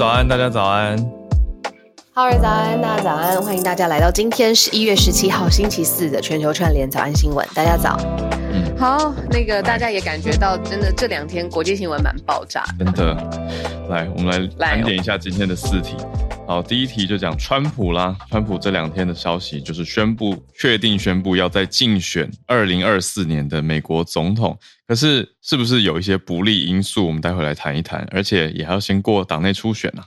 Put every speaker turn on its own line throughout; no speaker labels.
早安，大家早安。
好儿早安，大家早安，欢迎大家来到今天十一月十七号星期四的全球串联早安新闻。大家早。
嗯
好，那个大家也感觉到，真的这两天国际新闻蛮爆炸的。
真的，来，我们来盘点一下今天的四题。好，第一题就讲川普啦。川普这两天的消息就是宣布，确定宣布要在竞选二零二四年的美国总统。可是，是不是有一些不利因素？我们待会来谈一谈。而且也还要先过党内初选啊。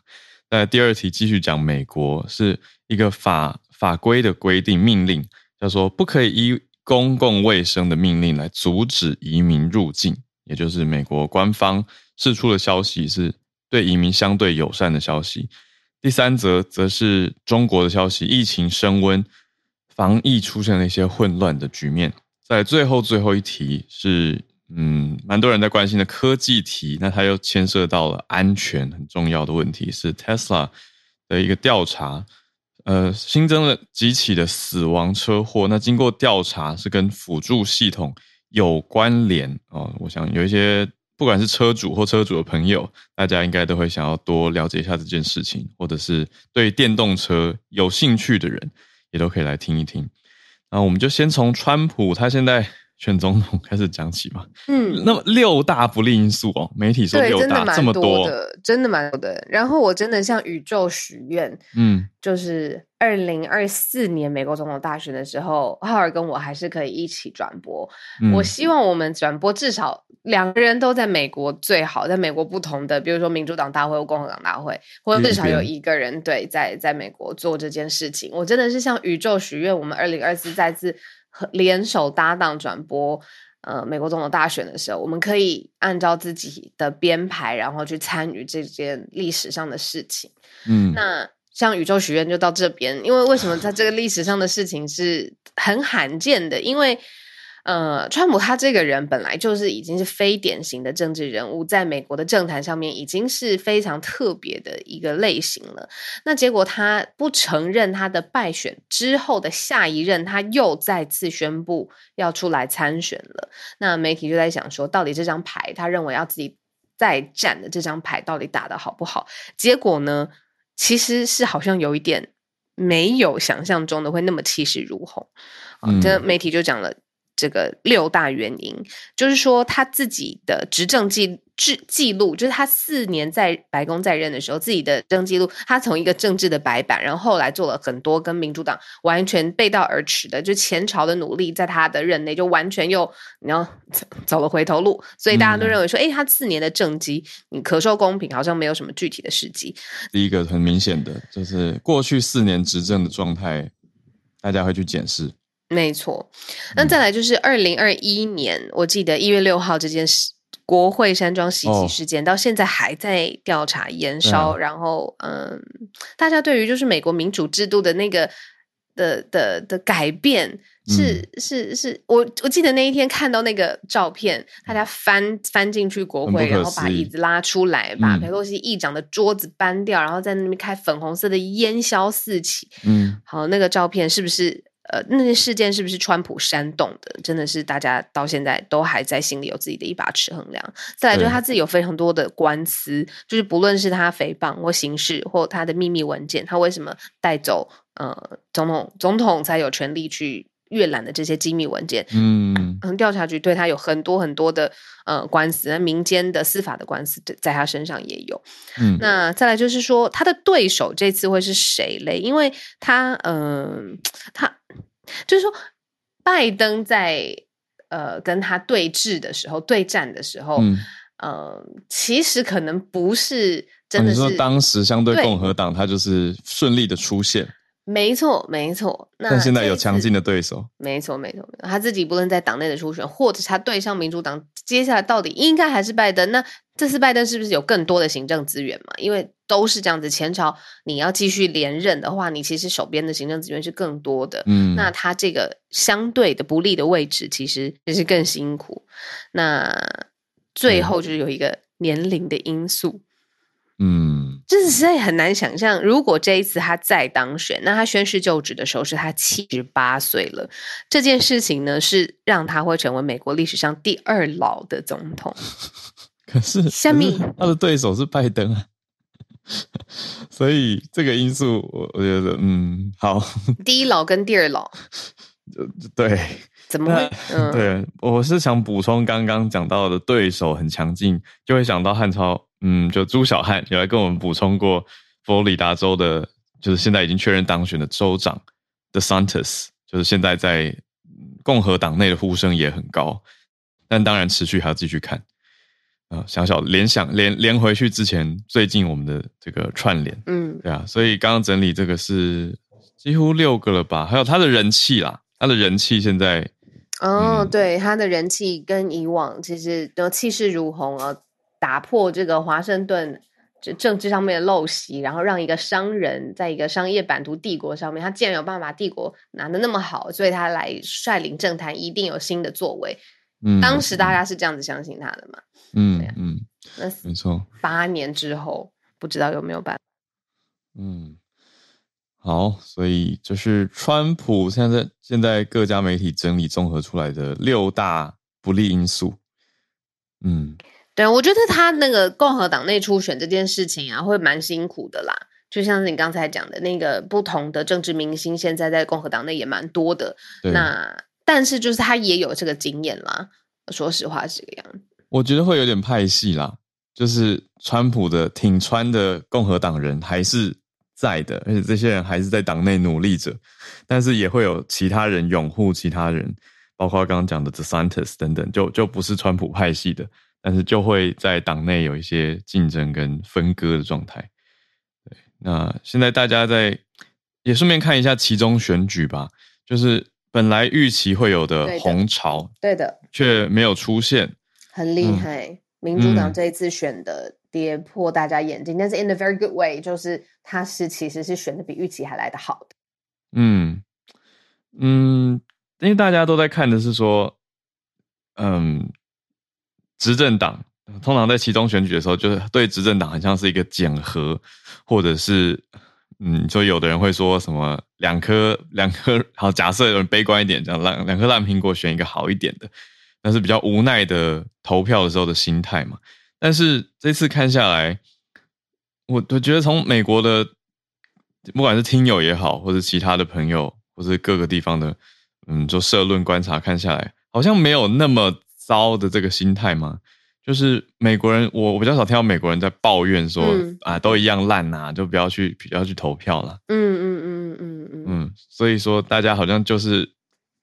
那第二题继续讲美国是一个法法规的规定命令，叫做不可以依公共卫生的命令来阻止移民入境，也就是美国官方释出的消息是对移民相对友善的消息。第三则则是中国的消息，疫情升温，防疫出现了一些混乱的局面。在最后最后一题是，嗯，蛮多人在关心的科技题，那它又牵涉到了安全很重要的问题，是 Tesla 的一个调查，呃，新增了几起的死亡车祸，那经过调查是跟辅助系统有关联哦。我想有一些不管是车主或车主的朋友，大家应该都会想要多了解一下这件事情，或者是对电动车有兴趣的人，也都可以来听一听。那我们就先从川普他现在选总统开始讲起嘛。
嗯，
那么六大不利因素哦，媒体说
对，
六
真的蛮
大这么
多的，真的蛮多的。然后我真的向宇宙许愿，
嗯，
就是二零二四年美国总统大选的时候，浩尔跟我还是可以一起转播。
嗯
我希望我们转播至少两个人都在美国最好，在美国不同的，比如说民主党大会或共和党大会，或者至少有一个人对在在美国做这件事情。我真的是向宇宙许愿，我们二零二四再次和联手搭档转播。呃，美国总统大选的时候，我们可以按照自己的编排，然后去参与这件历史上的事情。
嗯，
那像宇宙许愿就到这边，因为为什么在这个历史上的事情是很罕见的？因为呃，川普他这个人本来就是已经是非典型的政治人物，在美国的政坛上面已经是非常特别的一个类型了。那结果他不承认他的败选之后的下一任，他又再次宣布要出来参选了。那媒体就在想说，到底这张牌他认为要自己再战的这张牌到底打得好不好？结果呢，其实是好像有一点没有想象中的会那么气势如虹。啊
嗯
这媒体就讲了这个六大原因，就是说他自己的执政记记记录，就是他四年在白宫在任的时候，自己的政记录，他从一个政治的白板，然后后来做了很多跟民主党完全背道而驰的，就前朝的努力，在他的任内就完全又你要走走了回头路，所以大家都
嗯
认为说，诶，他四年的政绩，你可受公平，好像没有什么具体的事迹。
第一个很明显的就是过去四年执政的状态，大家会去检视。
没错，那再来就是二零二一年，我记得一月六号这件事，国会山庄袭
哦
击事件、到现在还在调查延烧，然后嗯，大家对于就是美国民主制度的那个的的的改变是、是是，我我记得那一天看到那个照片，大家翻翻进去国会，然后把椅子拉出来，把
嗯。
佩洛西议长的桌子搬掉，然后在那边开粉红色的烟消四起，
嗯，
好，那个照片是不是呃，那些事件是不是川普煽动的？真的是大家到现在都还在心里有自己的一把尺衡量。再来就是他自己有非常多的官司，就是不论是他诽谤或刑事或他的秘密文件，他为什么带走呃总统总统才有权利去阅览的这些机密文件？
嗯
嗯，调查局对他有很多很多的呃官司，那民间的司法的官司在在他身上也有。
嗯，
那再来就是说，他的对手这次会是谁嘞？因为他，嗯、他就是说，拜登在呃跟他对峙的时候、对战的时候，
嗯
呃，其实可能不是真的是，
哦你说当时相对
对
共和党，他就是顺利的出现，
没错，没错。那
但现在有强劲的对手。
没错，没错，没错他自己不论在党内的初选，或者他对上民主党，接下来到底应该还是拜登？那这次拜登是不是有更多的行政资源嘛？因为都是这样子，前朝你要继续连任的话，你其实手边的行政资源是更多的。
嗯，
那他这个相对的不利的位置，其实也是更辛苦。那最后就是有一个年龄的因素，
嗯
这实在很难想象，如果这一次他再当选，那他宣誓就职的时候是他七十八岁了。这件事情呢，是让他会成为美国历史上第二老的总统。
可是
下面
他的对手是拜登啊，所以这个因素我我觉得嗯好，
第一老跟第二老
对
怎么会？嗯，
对，我是想补充刚刚讲到的对手很强劲，就会想到汉超，嗯，就朱小汉有来跟我们补充过佛罗里达州的，就是现在已经确认当选的州长 DeSantis，就是现在在嗯共和党内的呼声也很高，但当然持续还要继续看。啊、小小联想连连回去之前，最近我们的这个串联，
嗯，
对啊，所以刚刚整理这个是几乎六个了吧？还有他的人气啦，他的人气现在
哦，
嗯
对，他的人气跟以往其实都气势如虹啊，打破这个华盛顿这政治上面的陋习，然后让一个商人在一个商业版图帝国上面，他既然有办法把帝国拿的那么好，所以他来率领政坛一定有新的作为。
嗯，
当时大家是这样子相信他的嘛？
嗯嗯，
那
没错，
八年之后，不知道有没有办法？
嗯，好，所以就是川普现在现在各家媒体整理综合出来的六大不利因素，嗯
对，我觉得他那个共和党内初选这件事情啊，会蛮辛苦的啦。就像是你刚才讲的那个不同的政治明星，现在在共和党内也蛮多的。那但是就是他也有这个经验啦。说实话是这个样子。
我觉得会有点派系啦，就是川普的挺川的共和党人还是在的，而且这些人还是在党内努力着，但是也会有其他人拥护其他人，包括刚刚讲的 The Santos 等等，就就不是川普派系的，但是就会在党内有一些竞争跟分割的状态。对，那现在大家在也顺便看一下其中选举吧，就是本来预期会有的红潮，
对的，
却没有出现。
很厉
嗯
害。民主党
嗯
这一次选的跌破大家眼镜，但是 in a very good way，就是他是其实是选的比预期还来得好的。
嗯嗯，因为大家都在看的是说，嗯，执政党通常在其中选举的时候，就是对执政党很像是一个检核，或者是嗯，就有的人会说什么两颗两颗，好，假设有人悲观一点，这样两两颗烂苹果选一个好一点的，那是比较无奈的投票的时候的心态嘛。但是这次看下来，我我觉得从美国的不管是听友也好，或者其他的朋友，或是各个地方的，嗯，就社论观察看下来，好像没有那么糟的这个心态嘛。就是美国人，我我比较少听到美国人在抱怨说、
嗯
啊，都一样烂呐、就不要去不要去投票了。
嗯嗯嗯嗯嗯
嗯，所以说大家好像就是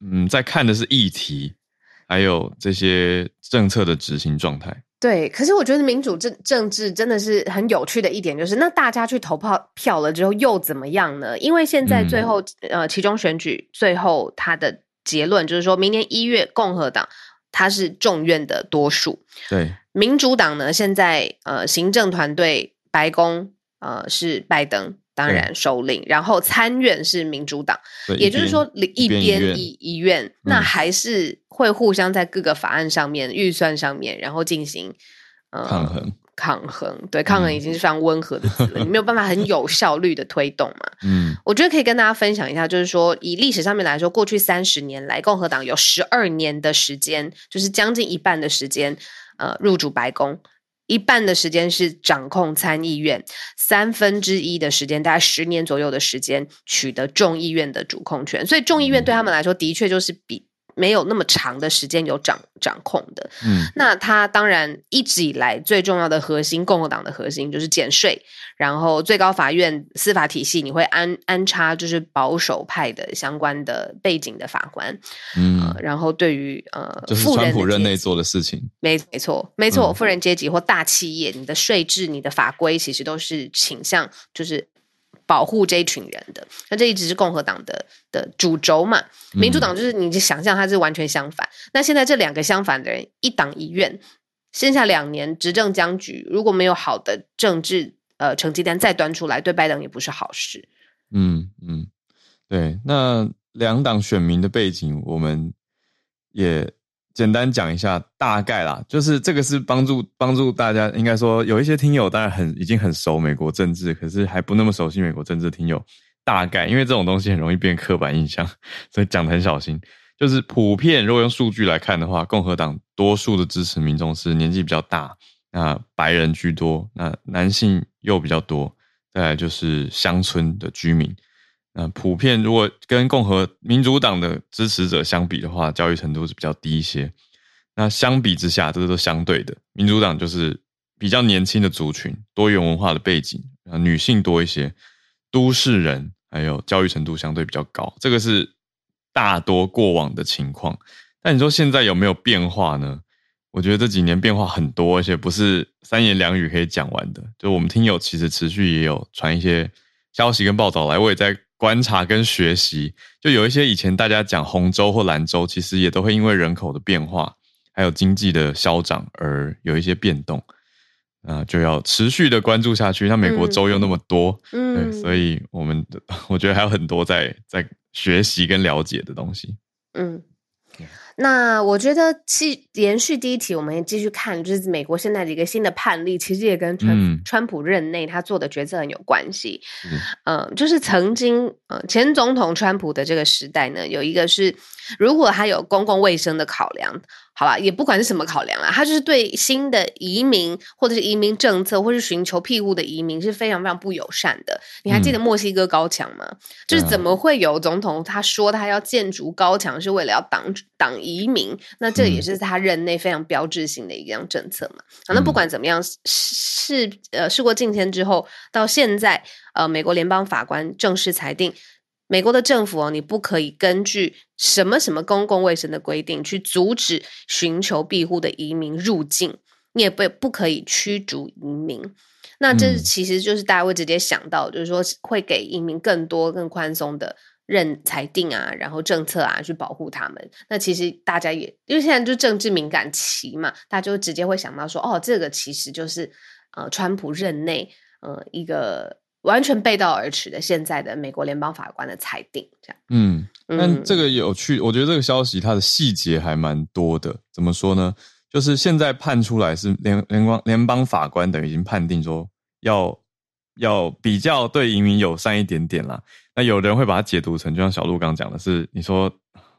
嗯，在看的是议题，还有这些政策的执行状态。
对，可是我觉得民主政政治真的是很有趣的一点，就是那大家去投票票了之后又怎么样呢？因为现在最后、呃，其中选举最后他的结论就是说明年一月共和党它是众院的多数，
对，
民主党呢现在呃行政团队白宫呃是拜登。当然，首领，然后参院是民主党，也就是说，一
一边一
一一院，那
嗯
还是会互相在各个法案上面、预算上面，然后进行呃
抗衡
抗衡，对抗衡已经是非常温和的词了，你没有办法很 有效率的推动嘛。
嗯
我觉得可以跟大家分享一下，就是说以历史上面来说，过去三十年来，共和党有十二年的时间，就是将近一半的时间，呃，入主白宫。一半的时间是掌控参议院，三分之一的时间，大概十年左右的时间取得众议院的主控权，所以众议院对他们来说，的确就是比没有那么长的时间有掌掌控的。
嗯
那他当然一直以来最重要的核心，共和党的核心就是减税，然后最高法院司法体系你会安安插就是保守派的相关的背景的法官，
嗯
呃，，然后对于呃
就是
富
川普任内做的事情。
没没错，没错，
嗯
富人阶级或大企业，你的税制、你的法规，其实都是倾向就是保护这一群人的。那这一直是共和党的的主轴嘛，民主
嗯
党就是你就想象它是完全相反。那现在这两个相反的人，一党一院，剩下两年执政僵局，如果没有好的政治呃成绩单再端出来，对拜登也不是好事。
嗯嗯，对。那两党选民的背景，我们也简单讲一下，大概啦，就是这个是帮助帮助大家，应该说有一些听友当然很已经很熟美国政治，可是还不那么熟悉美国政治听友，大概因为这种东西很容易变刻板印象，所以讲的很小心。就是普遍，如果用数据来看的话，共和党多数的支持民众是年纪比较大，那白人居多，那男性又比较多，再来就是乡村的居民。那普遍如果跟共和民主党的支持者相比的话，教育程度是比较低一些。那相比之下，这都相对的，民主党就是比较年轻的族群，多元文化的背景，啊，女性多一些，都市人还有教育程度相对比较高，这个是大多过往的情况。但你说现在有没有变化呢？我觉得这几年变化很多，而且不是三言两语可以讲完的。就我们听友其实持续也有传一些消息跟报道来，我也在观察跟学习。就有一些以前大家讲红州或蓝州，其实也都会因为人口的变化，还有经济的消长而有一些变动。啊、就要持续的关注下去。那美国州又那么多，
嗯
对，所以我们 我觉得还有很多在在学习跟了解的东西。
嗯，那我觉得继延续第一题，我们继续看，就是美国现在的一个新的判例，其实也跟川、
嗯
川普任内他做的决策很有关系。
嗯
嗯、就是曾经呃前总统川普的这个时代呢，有一个是如果他有公共卫生的考量，好吧，也不管是什么考量啦，他就是对新的移民或者是移民政策，或是寻求庇护的移民是非常非常不友善的。你还记得墨西哥高墙吗？就是怎么会有总统他说他要建筑高墙是为了要挡挡移民？那这也是他任内非常标志性的一样政策嘛。好，那不管怎么样，事呃事过境迁之后，到现在呃，美国联邦法官正式裁定。美国的政府哦，你不可以根据什么什么公共卫生的规定去阻止寻求庇护的移民入境，你也不不可以驱逐移民。那这
嗯
其实就是大家会直接想到，就是说会给移民更多、更宽松的认裁定啊，然后政策啊去保护他们。那其实大家也因为现在就政治敏感期嘛，大家就直接会想到说，哦，这个其实就是呃，川普任内呃一个完全背道而驰的现在的美国联邦法官的裁定，这样。
嗯，但
嗯
这个有趣，我觉得这个消息它的细节还蛮多的。怎么说呢？就是现在判出来是联联邦联邦法官等于已经判定说要要比较对移民友善一点点啦。那有人会把它解读成，就像小鹿刚刚讲的是，你说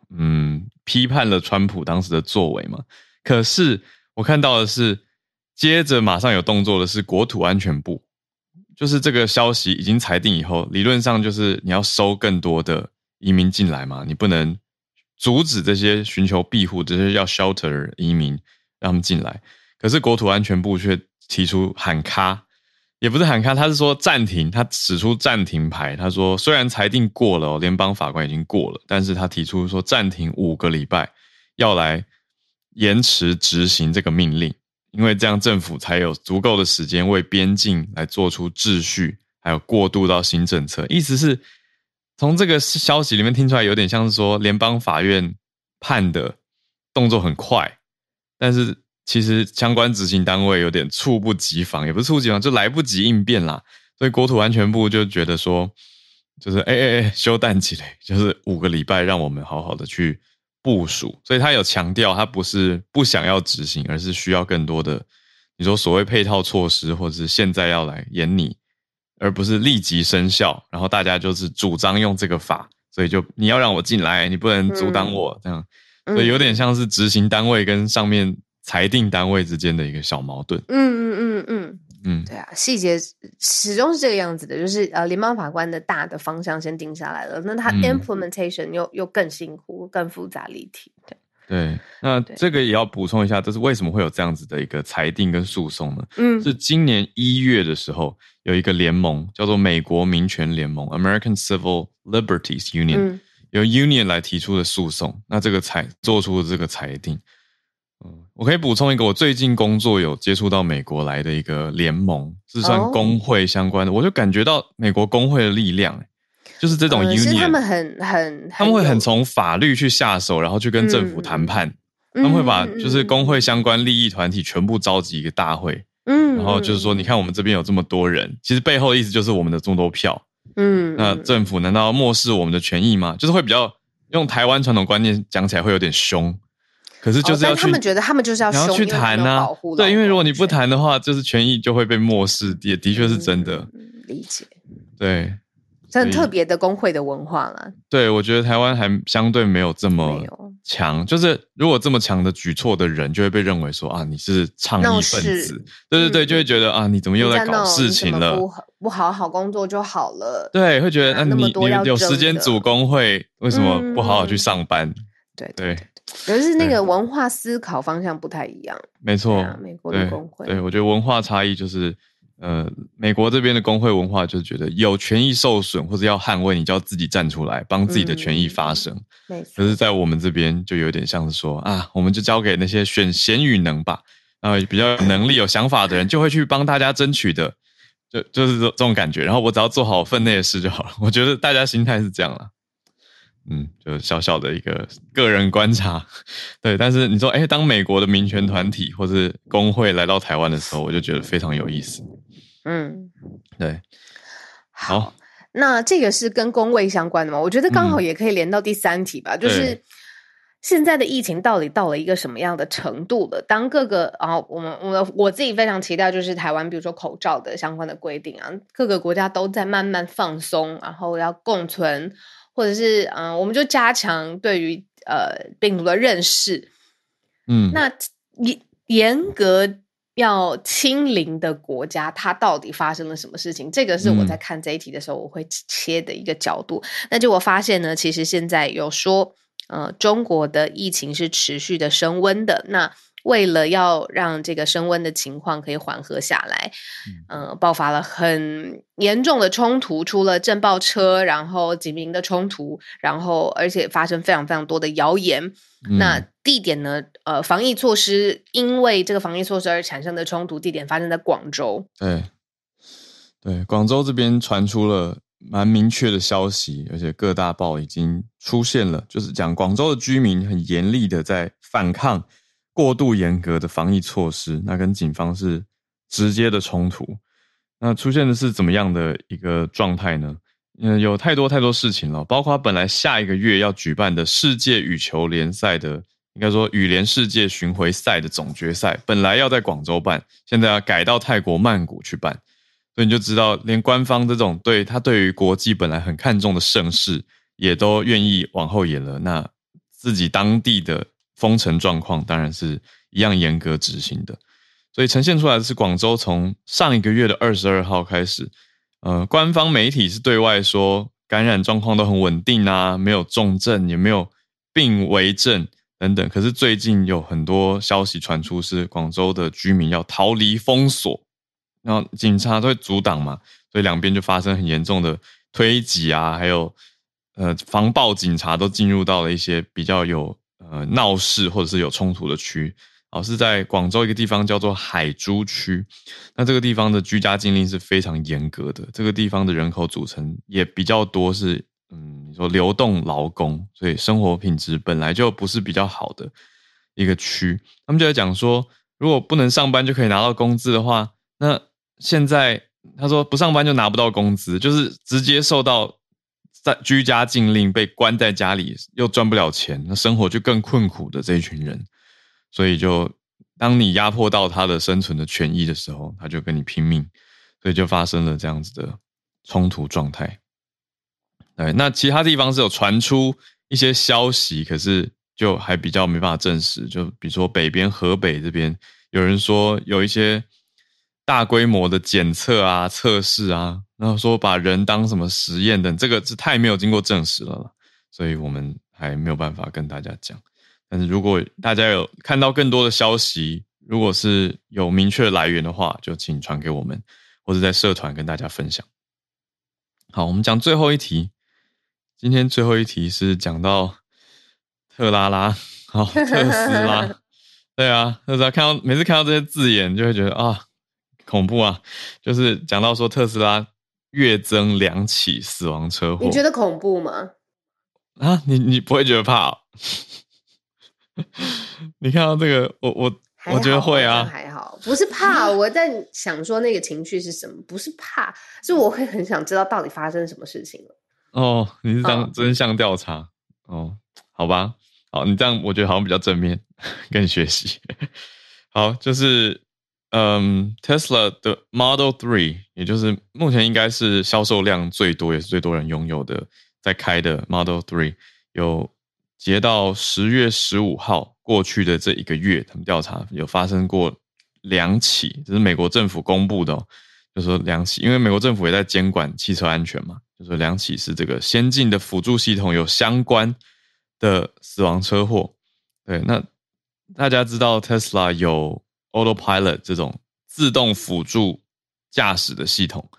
嗯批判了川普当时的作为嘛？可是我看到的是，接着马上有动作的是国土安全部，就是这个消息已经裁定以后，理论上就是你要收更多的移民进来嘛，你不能阻止这些寻求庇护、这些要 shelter 移民让他们进来。可是国土安全部却提出喊卡，也不是喊卡，他是说暂停，他指出暂停牌。他说虽然裁定过了、联邦法官已经过了，但是他提出说暂停五个礼拜，要来延迟执行这个命令。因为这样政府才有足够的时间为边境来做出秩序，还有过渡到新政策。意思是从这个消息里面听出来，有点像是说联邦法院判的动作很快，但是其实相关执行单位有点猝不及防，也不是猝不及防，就来不及应变啦。所以国土安全部就觉得说，就是哎哎哎，休淡起来，就是五个礼拜，让我们好好的去部署。所以他有强调，他不是不想要执行，而是需要更多的你说所谓配套措施，或者是现在要来演你，而不是立即生效，然后大家就是主张用这个法，所以就你要让我进来，你不能阻挡我，这样，所以有点像是执行单位跟上面裁定单位之间的一个小矛盾。
嗯嗯嗯嗯。嗯，对啊，细节始终是这个样子的，就是呃，联邦法官的大的方向先定下来了，那他 implementation 又又更辛苦、更复杂、立体。对，
对，那这个也要补充一下，这是为什么会有这样子的一个裁定跟诉讼呢？嗯，是今年一月的时候，有一个联盟叫做美国民权联盟 （American Civil Liberties Union），由 Union 来提出的诉讼，那这个裁做出的这个裁定。嗯，我可以补充一个，我最近工作有接触到美国来的一个联盟，是算工会相关的，我就感觉到美国工会的力量，就是这种 union，
他们很很，
他们会很从法律去下手，然后去跟政府谈判，他们会把就是工会相关利益团体全部召集一个大会，嗯，然后就是说，你看我们这边有这么多人，其实背后的意思就是我们的众多票，嗯，那政府难道漠视我们的权益吗？就是会比较用台湾传统观念讲起来会有点凶。可是就是要
他们觉得他们就是要
去谈
呢，
对，因为如果你不谈的话，就是权益就会被漠视，也的确是真的。
理解，
对，
很特别的工会的文化了。
对，我觉得台湾还相对没有这么强，就是如果这么强的举措的人，就会被认为说啊，你是倡议分子，对对对，就会觉得啊，你怎么又在搞事情了？
不不好好工作就好了。
对，会觉得那你你有时间组工会，为什么不好好去上班？
对
对。
可是那个文化思考方向不太一样，
没错，
美国的工会，
对我觉得文化差异就是，呃，美国这边的工会文化就是觉得有权益受损或者要捍卫，你就要自己站出来帮自己的权益发声。可是，在我们这边就有点像是说啊，我们就交给那些选贤与能吧，然后比较有能力、有想法的人就会去帮大家争取的，就就是这这种感觉。然后我只要做好分内的事就好了。我觉得大家心态是这样了。嗯，就小小的一个个人观察，对。但是你说，哎，当美国的民权团体或是工会来到台湾的时候，我就觉得非常有意思。嗯，对。好，
那这个是跟工位相关的吗？我觉得刚好也可以连到第三题吧，就是现在的疫情到底到了一个什么样的程度了？当各个啊，我们我我自己非常期待，就是台湾，比如说口罩的相关的规定啊，各个国家都在慢慢放松，然后要共存。或者是嗯，我们就加强对于呃病毒的认识，嗯，那严严格要清零的国家，它到底发生了什么事情？这个是我在看这一题的时候，我会切的一个角度。那就我发现呢，其实现在有说，呃，中国的疫情是持续的升温的。那为了要让这个升温的情况可以缓和下来，嗯，爆发了很严重的冲突，出了震爆车，然后警民的冲突，然后而且发生非常非常多的谣言。那地点呢？呃，防疫措施因为这个防疫措施而产生的冲突，地点发生在广州。
对，对，广州这边传出了蛮明确的消息，而且各大报已经出现了，就是讲广州的居民很严厉的在反抗。过度严格的防疫措施，那跟警方是直接的冲突。那出现的是怎么样的一个状态呢？嗯，有太多太多事情了，包括本来下一个月要举办的世界羽球联赛的，应该说羽联世界巡回赛的总决赛，本来要在广州办，现在要改到泰国曼谷去办。所以你就知道，连官方这种对他对于国际本来很看重的盛事，也都愿意往后延了。那自己当地的。封城状况当然是一样严格执行的，所以呈现出来的是广州从上一个月的二十二号开始，呃，官方媒体是对外说感染状况都很稳定啊，没有重症，也没有病危症等等。可是最近有很多消息传出，是广州的居民要逃离封锁，然后警察都会阻挡嘛，所以两边就发生很严重的推挤啊，还有呃防暴警察都进入到了一些比较有。呃，闹事或者是有冲突的区，哦，是在广州一个地方叫做海珠区。那这个地方的居家禁令是非常严格的，这个地方的人口组成也比较多，是嗯，你说流动劳工，所以生活品质本来就不是比较好的一个区。他们就在讲说，如果不能上班就可以拿到工资的话，那现在他说不上班就拿不到工资，就是直接受到。在居家禁令被关在家里，又赚不了钱，那生活就更困苦的这一群人，所以就当你压迫到他的生存的权益的时候，他就跟你拼命，所以就发生了这样子的冲突状态。对，那其他地方是有传出一些消息，可是就还比较没办法证实。就比如说北边河北这边，有人说有一些大规模的检测啊、测试啊，然后说把人当什么实验等，这个是太没有经过证实了，所以我们还没有办法跟大家讲。但是如果大家有看到更多的消息，如果是有明确来源的话，就请传给我们，或者在社团跟大家分享。好，我们讲最后一题。今天最后一题是讲到特拉拉，好，特斯拉，对啊，特斯拉看到每次看到这些字眼，就会觉得啊，恐怖啊。就是讲到说特斯拉月增两起死亡车祸，
你觉得恐怖吗？
啊，你你不会觉得怕？你看到这个，我我我觉得会啊，
还好，不是怕。我在想说那个情绪是什么？不是怕，是我会很想知道到底发生什么事情了。
哦，你是当真相调查哦？好吧，好，你这样我觉得好像比较正面，跟你学习。好，就是嗯，Tesla 的 Model Three，也就是目前应该是销售量最多，也是最多人拥有的，在开的 Model Three 有。截到十月十五号过去的这一个月，他们调查有发生过两起，这是美国政府公布的，就说两起，因为美国政府也在监管汽车安全嘛，就说两起是这个先进的辅助系统有相关的死亡车祸。对，那大家知道 Tesla 有 Autopilot 这种自动辅助驾驶的系统，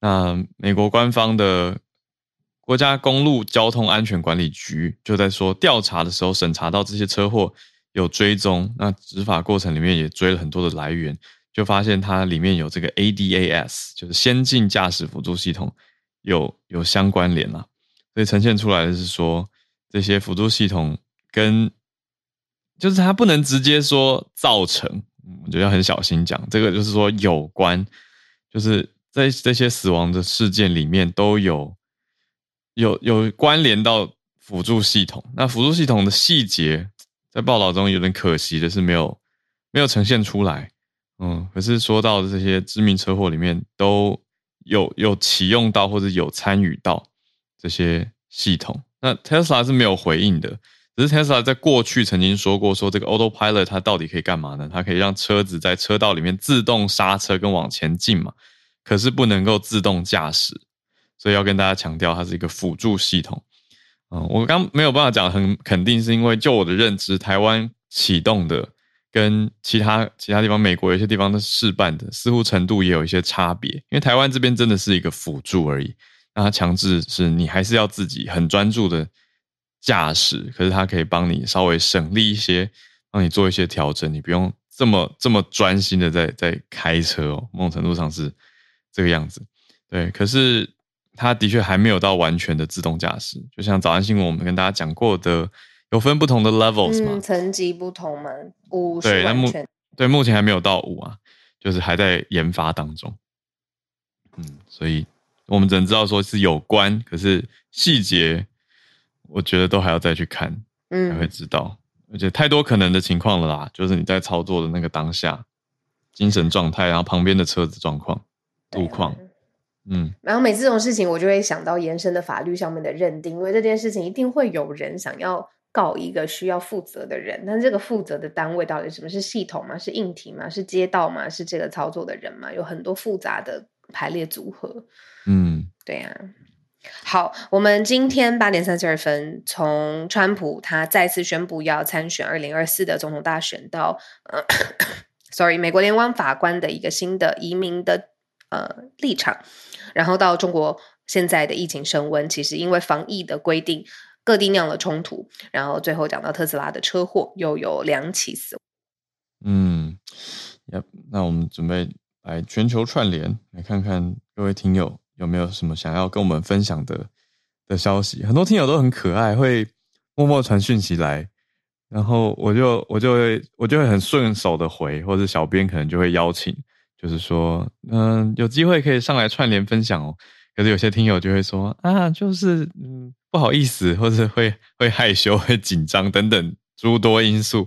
那美国官方的。国家公路交通安全管理局就在说，调查的时候审查到这些车祸有追踪，那执法过程里面也追了很多的来源，就发现它里面有这个 ADAS，就是先进驾驶辅助系统有有相关联了，所以呈现出来的是说，这些辅助系统跟就是它不能直接说造成，我觉得要很小心讲，这个就是说有关，就是在这些死亡的事件里面都有。有有关联到辅助系统，那辅助系统的细节在报道中有点可惜的是没有没有呈现出来，嗯，可是说到这些致命车祸里面都有有启用到或者有参与到这些系统，那 Tesla 是没有回应的，只是 Tesla 在过去曾经说过，说这个 Autopilot 它到底可以干嘛呢？它可以让车子在车道里面自动刹车跟往前进嘛，可是不能够自动驾驶。所以要跟大家强调，它是一个辅助系统。嗯，我刚没有办法讲很肯定，是因为就我的认知，台湾启动的跟其他其他地方，美国有些地方的试办的，似乎程度也有一些差别。因为台湾这边真的是一个辅助而已，那它强制是你还是要自己很专注的驾驶，可是它可以帮你稍微省力一些，帮你做一些调整，你不用这么这么专心的在在开车哦。某种程度上是这个样子，对，可是。它的确还没有到完全的自动驾驶，就像早安新闻我们跟大家讲过的，有分不同的 levels 嘛，
层级不同嘛，五对，那目
对目前还没有到五啊，就是还在研发当中。嗯，所以我们只能知道说是有关，可是细节我觉得都还要再去看，嗯才会知道。而且太多可能的情况了啦，就是你在操作的那个当下，精神状态，然后旁边的车子状况、路况。嗯，
然后每次这种事情，我就会想到延伸的法律上面的认定，因为这件事情一定会有人想要告一个需要负责的人，但这个负责的单位到底什么是系统吗？是硬体吗？是街道吗？是这个操作的人吗？有很多复杂的排列组合。
嗯，
对呀。好，我们今天八点三十二分，从川普他再次宣布要参选二零二四的总统大选，到呃，sorry，美国联邦法官的一个新的移民的呃立场。然后到中国现在的疫情升温，其实因为防疫的规定，各地酿了冲突。然后最后讲到特斯拉的车祸，又有两起死。
嗯，那我们准备来全球串联，来看看各位听友有没有什么想要跟我们分享的的消息。很多听友都很可爱，会默默传讯息来，然后我就我就会我就会很顺手的回，或者小编可能就会邀请。就是说，嗯，有机会可以上来串联分享哦。可是有些听友就会说啊，就是嗯不好意思，或者会会害羞、会紧张等等诸多因素，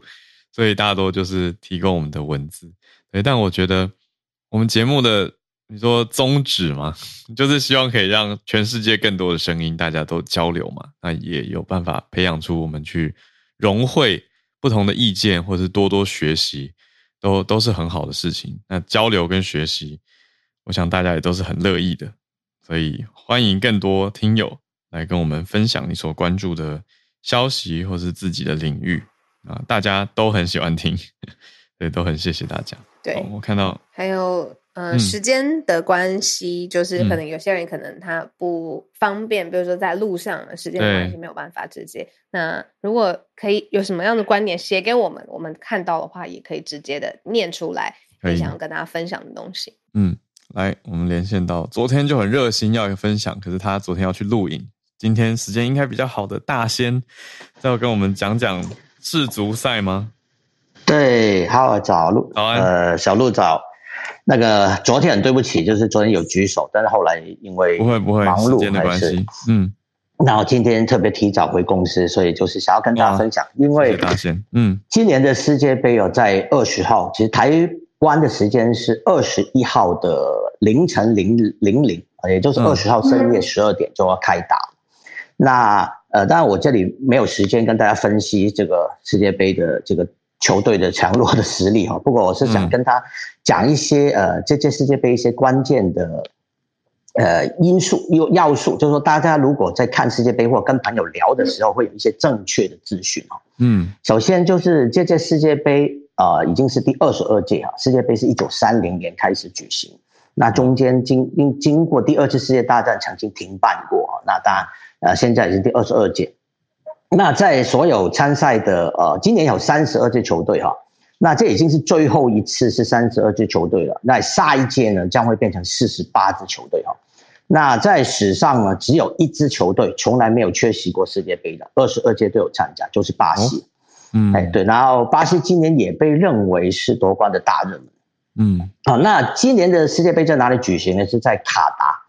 所以大多就是提供我们的文字。对，但我觉得我们节目的你说宗旨嘛，就是希望可以让全世界更多的声音大家都交流嘛，那也有办法培养出我们去融汇不同的意见，或者是多多学习，都都是很好的事情。那交流跟学习，我想大家也都是很乐意的，所以欢迎更多听友来跟我们分享你所关注的消息或是自己的领域啊，大家都很喜欢听，对，都很谢谢大家。
对，
我看到
还有，嗯，时间的关系，就是可能有些人可能他不方便，比如说在路上，时间的关系没有办法直接。那如果可以有什么样的观点写给我们，我们看到的话，也可以直接的念出来，你想要跟大家分享的东西。
嗯，来，我们连线到昨天就很热心要分享，可是他昨天要去录影，今天时间应该比较好的大仙，要跟我们讲讲世足赛吗？
对，好早路，呃，小鹿早。那个昨天很对不起，就是昨天有举手，但是后来因为
不会不会
忙碌
的关系，嗯，
然后今天特别提早回公司，所以就是想要跟大家分享，因为
嗯，
今年的世界杯有在二十号，其实台湾的时间是二十一号的凌晨零零零，也就是二十号深夜十二点就要开打。那呃，当然我这里没有时间跟大家分析这个世界杯的这个。球队的强弱的实力哈，不过我是想跟他讲一些呃这届世界杯一些关键的呃因素要要素，就是说大家如果在看世界杯或跟朋友聊的时候，会有一些正确的资讯哦。嗯，首先就是这届世界杯啊已经是第二十二届啊，世界杯是一九三零年开始举行，那中间经经经过第二次世界大战曾经停办过，那当然呃现在已经第二十二届。那在所有参赛的呃，今年有三十二支球队哈，那这已经是最后一次是三十二支球队了。那下一届呢，将会变成四十八支球队哈。那在史上呢，只有一支球队从来没有缺席过世界杯的，二十二届都有参加，就是巴西。嗯，哎对，然后巴西今年也被认为是夺冠的大热门。嗯，好，那今年的世界杯在哪里举行呢？是在卡达。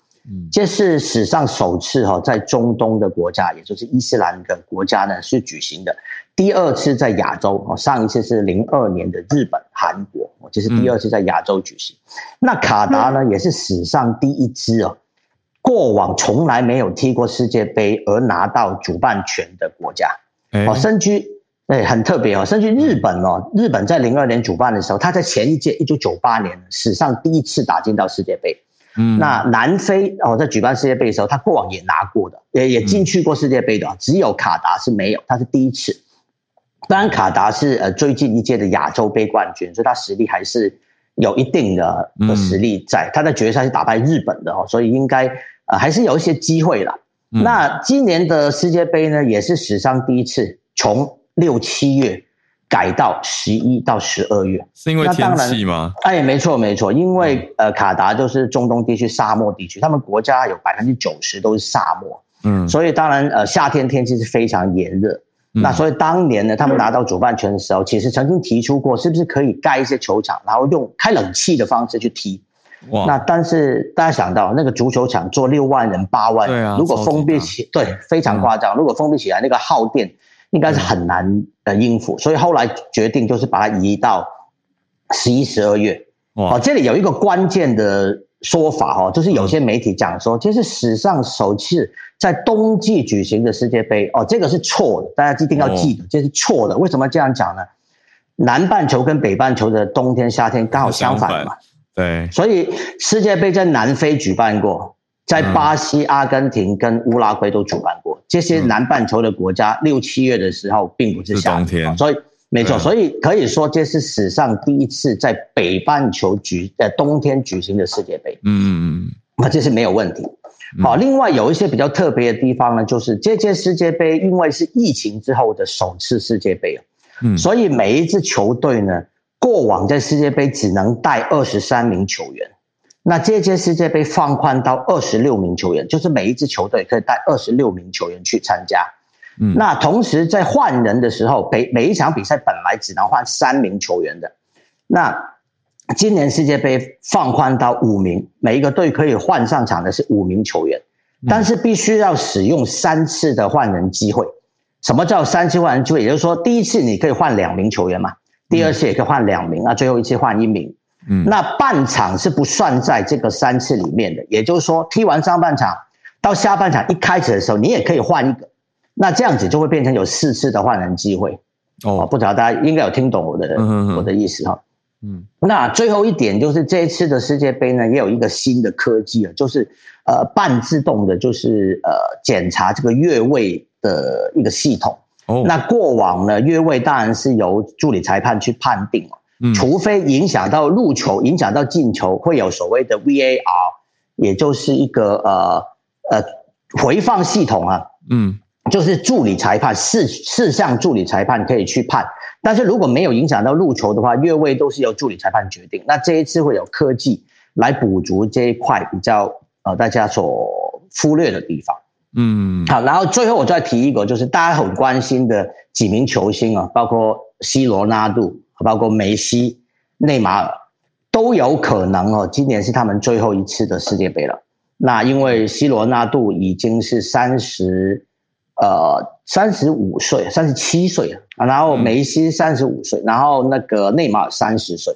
这是史上首次哈，在中东的国家，也就是伊斯兰的国家呢，是举行的。第二次在亚洲哦，上一次是零二年的日本、韩国，这是第二次在亚洲举行。那卡达呢，也是史上第一支哦，过往从来没有踢过世界杯而拿到主办权的国家。哦，身居哎很特别哦，身居日本哦，日本在零二年主办的时候，他在前一届一九九八年史上第一次打进到世界杯。嗯，那南非哦，在举办世界杯的时候，他过往也拿过的，也也进去过世界杯的，只有卡达是没有，他是第一次。当然，卡达是呃最近一届的亚洲杯冠军，所以他实力还是有一定的的实力在。他在决赛是打败日本的哦，所以应该呃还是有一些机会了。那今年的世界杯呢，也是史上第一次从六七月。改到十一到十二月，
是因为天气吗？
哎，没错没错，因为呃，卡达就是中东地区沙漠地区，他们国家有百分之九十都是沙漠，嗯，所以当然呃，夏天天气是非常炎热。那所以当年呢，他们拿到主办权的时候，其实曾经提出过，是不是可以盖一些球场，然后用开冷气的方式去踢？哇！那但是大家想到那个足球场坐六万人八万，
对啊，
如果封闭起，对，非常夸张。如果封闭起来，那个耗电。应该是很难呃应付，所以后来决定就是把它移到十一、十二月。哦，这里有一个关键的说法哦，就是有些媒体讲说这是史上首次在冬季举行的世界杯哦，这个是错的，大家一定要记得这是错的。为什么这样讲呢？南半球跟北半球的冬天、夏天刚好相反嘛。
对，
所以世界杯在南非举办过。在巴西、阿根廷跟乌拉圭都主办过这些南半球的国家，六七月的时候并不是
夏天，
所以没错，所以可以说这是史上第一次在北半球举呃冬天举行的世界杯。嗯嗯嗯，那这是没有问题。好，另外有一些比较特别的地方呢，就是这届世界杯因为是疫情之后的首次世界杯嗯，所以每一支球队呢，过往在世界杯只能带二十三名球员。那这届世界杯放宽到二十六名球员，就是每一支球队可以带二十六名球员去参加。嗯，那同时在换人的时候，每每一场比赛本来只能换三名球员的，那今年世界杯放宽到五名，每一个队可以换上场的是五名球员，但是必须要使用三次的换人机会。什么叫三次换人机会？也就是说，第一次你可以换两名球员嘛，第二次也可以换两名，啊最后一次换一名。
嗯，
那半场是不算在这个三次里面的，也就是说，踢完上半场到下半场一开始的时候，你也可以换一个，那这样子就会变成有四次的换人机会。哦，
哦，
不知道大家应该有听懂我的、我的意思哈。
嗯
那最后一点就是这一次的世界杯呢，也有一个新的科技啊，就是呃半自动的，就是呃检查这个越位的一个系统。
哦，
那过往呢，越位当然是由助理裁判去判定嘛，
嗯
除非影响到入球、影响到进球，会有所谓的 VAR，也就是一个呃呃回放系统啊，
嗯。
就是助理裁判四四项助理裁判可以去判，但是如果没有影响到入球的话，越位都是由助理裁判决定。那这一次会有科技来补足这一块比较呃大家所忽略的地方。
嗯，
好，然后最后我再提一个，就是大家很关心的几名球星啊，包括 C 罗纳度，包括梅西、内马尔，都有可能哦，今年是他们最后一次的世界杯了。那因为 C 罗纳度已经是三十，呃，三十五岁、三十七岁了，啊然后梅西三十五岁，然后那个内马尔三十岁，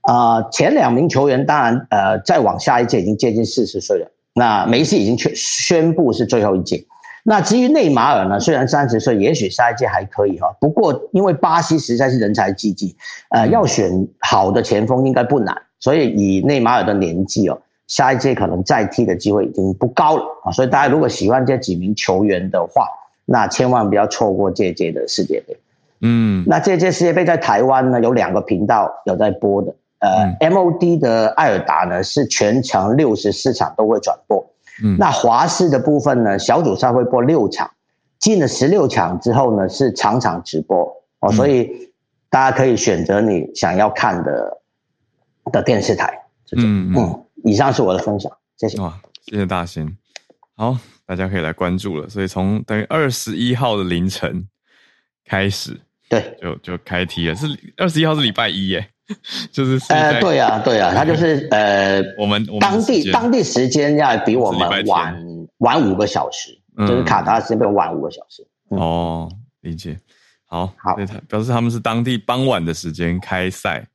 啊，前两名球员当然，呃，再往下一届已经接近四十岁了。那梅西已经确宣布是最后一届。那至于内马尔呢？虽然三十岁，也许下一届还可以哈。不过因为巴西实在是人才济济，呃，要选好的前锋应该不难。所以以内马尔的年纪哦，下一届可能再踢的机会已经不高了啊。所以大家如果喜欢这几名球员的话，那千万不要错过这届的世界杯。
嗯
那这届世界杯在台湾呢，有两个频道有在播的。呃、m o d 的艾尔达呢是全程六十四场都会转播。
嗯，
那华视的部分呢，小组赛会播六场，进了十六场之后呢是场场直播哦，
嗯
所以大家可以选择你想要看的的电视台。
嗯嗯，
以上是我的分享，谢谢。
哇，谢谢大新。好，大家可以来关注了。所以从等于二十一号的凌晨开始
对，
就就开踢了，是二十一号是礼拜一耶，就是是
呃，对呀、对呀、他就是呃，
我们
当地当地时间要比我们晚晚五个小时，
嗯
就是卡达时间比我晚五个小时。嗯
哦，理解。好，
好
表示他们是当地傍晚的时间开赛，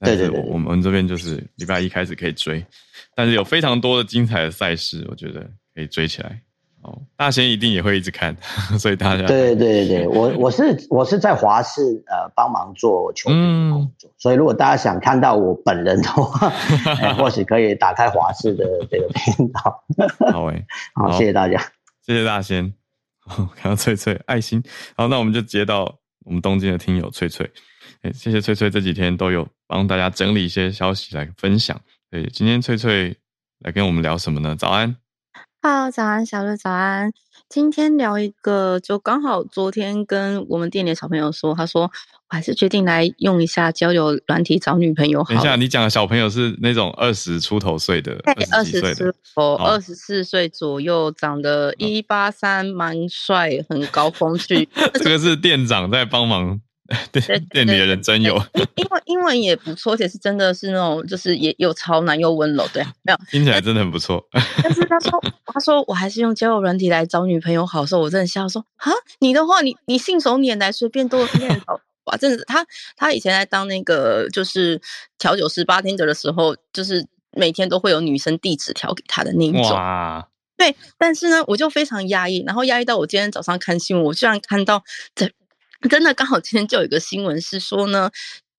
对对对
我们这边就是礼拜一开始可以追，但是有非常多的精彩的赛事，我觉得可以追起来。哦，大仙一定也会一直看，所以大家
对对对对，我我是我是在华视呃帮忙做球评的工作，所以如果大家想看到我本人的话，哎或许可以打开华视的这个频道。
好诶、
好，
好
谢谢大家。
谢谢大仙。好，看到翠翠爱心。好，那我们就接到我们东京的听友翠翠。哎，谢谢翠翠这几天都有帮大家整理一些消息来分享。对，今天翠翠来跟我们聊什么呢？早安。
Hello，早安，小鹿，早安。今天聊一个，就刚好昨天跟我们店里的小朋友说，他说我还是决定来用一下交友软体找女朋友好。
等一下，你讲的小朋友是那种二十出头岁的，
二
二十几岁
十
的
二十四岁左右，长得一八三，蛮帅，很高风趣。
这个是店长在帮忙店店里的人真有，
英文英文也不错，而且是真的是那种，就是也又超男又温柔。对，没有。
听起来真的很不错。
但是他说，他说我还是用交友软体来找女朋友好的时候，我真的笑说啊，你的话，你你信手拈来，随便都念好。哇，真的，他他以前在当那个就是调酒师八天者的时候，就是每天都会有女生递纸条给他的那一种。
哇，
对，但是呢，我就非常压抑，然后压抑到我今天早上看新闻，我居然看到这真的刚好今天就有一个新闻是说呢。